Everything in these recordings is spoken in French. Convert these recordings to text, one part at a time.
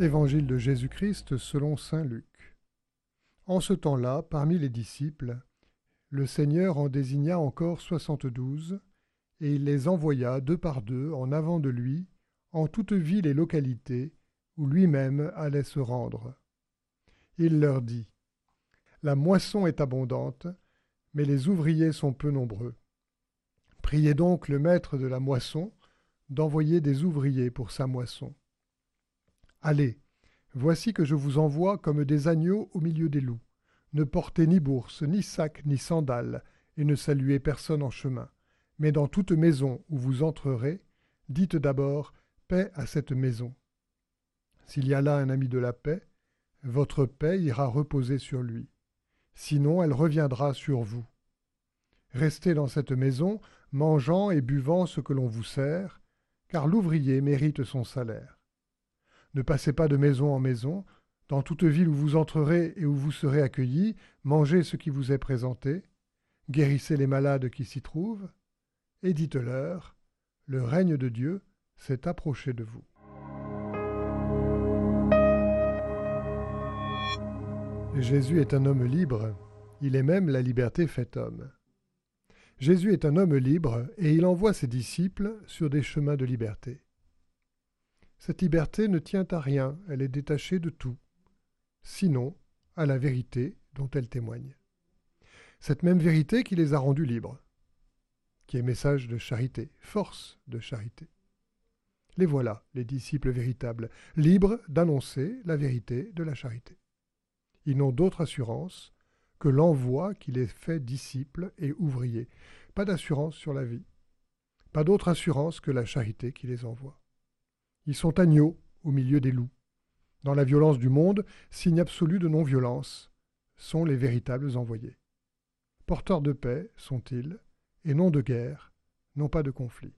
Évangile de Jésus-Christ selon Saint Luc. En ce temps-là, parmi les disciples, le Seigneur en désigna encore soixante-douze, et il les envoya deux par deux en avant de lui, en toute ville et localité, où lui-même allait se rendre. Il leur dit, La moisson est abondante, mais les ouvriers sont peu nombreux. Priez donc le maître de la moisson d'envoyer des ouvriers pour sa moisson. Allez, voici que je vous envoie comme des agneaux au milieu des loups. Ne portez ni bourse, ni sac, ni sandales, et ne saluez personne en chemin. Mais dans toute maison où vous entrerez, dites d'abord paix à cette maison. S'il y a là un ami de la paix, votre paix ira reposer sur lui. Sinon elle reviendra sur vous. Restez dans cette maison, mangeant et buvant ce que l'on vous sert, car l'ouvrier mérite son salaire. Ne passez pas de maison en maison, dans toute ville où vous entrerez et où vous serez accueillis, mangez ce qui vous est présenté, guérissez les malades qui s'y trouvent, et dites-leur, le règne de Dieu s'est approché de vous. Jésus est un homme libre, il est même la liberté faite homme. Jésus est un homme libre et il envoie ses disciples sur des chemins de liberté. Cette liberté ne tient à rien, elle est détachée de tout, sinon à la vérité dont elle témoigne. Cette même vérité qui les a rendus libres, qui est message de charité, force de charité. Les voilà, les disciples véritables, libres d'annoncer la vérité de la charité. Ils n'ont d'autre assurance que l'envoi qui les fait disciples et ouvriers. Pas d'assurance sur la vie. Pas d'autre assurance que la charité qui les envoie. Ils sont agneaux au milieu des loups. Dans la violence du monde, signe absolu de non-violence, sont les véritables envoyés. Porteurs de paix sont-ils, et non de guerre, non pas de conflit.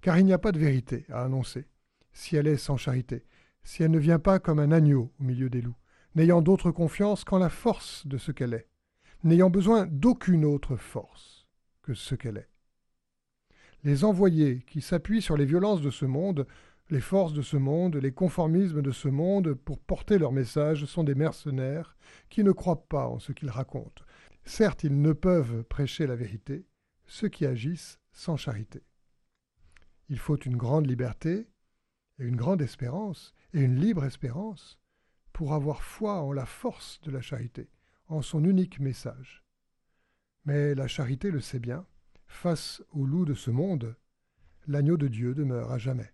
Car il n'y a pas de vérité à annoncer, si elle est sans charité, si elle ne vient pas comme un agneau au milieu des loups, n'ayant d'autre confiance qu'en la force de ce qu'elle est, n'ayant besoin d'aucune autre force que ce qu'elle est. Les envoyés qui s'appuient sur les violences de ce monde, les forces de ce monde, les conformismes de ce monde pour porter leur message sont des mercenaires qui ne croient pas en ce qu'ils racontent. Certes, ils ne peuvent prêcher la vérité, ceux qui agissent sans charité. Il faut une grande liberté et une grande espérance, et une libre espérance, pour avoir foi en la force de la charité, en son unique message. Mais la charité le sait bien, face au loup de ce monde, l'agneau de Dieu demeure à jamais.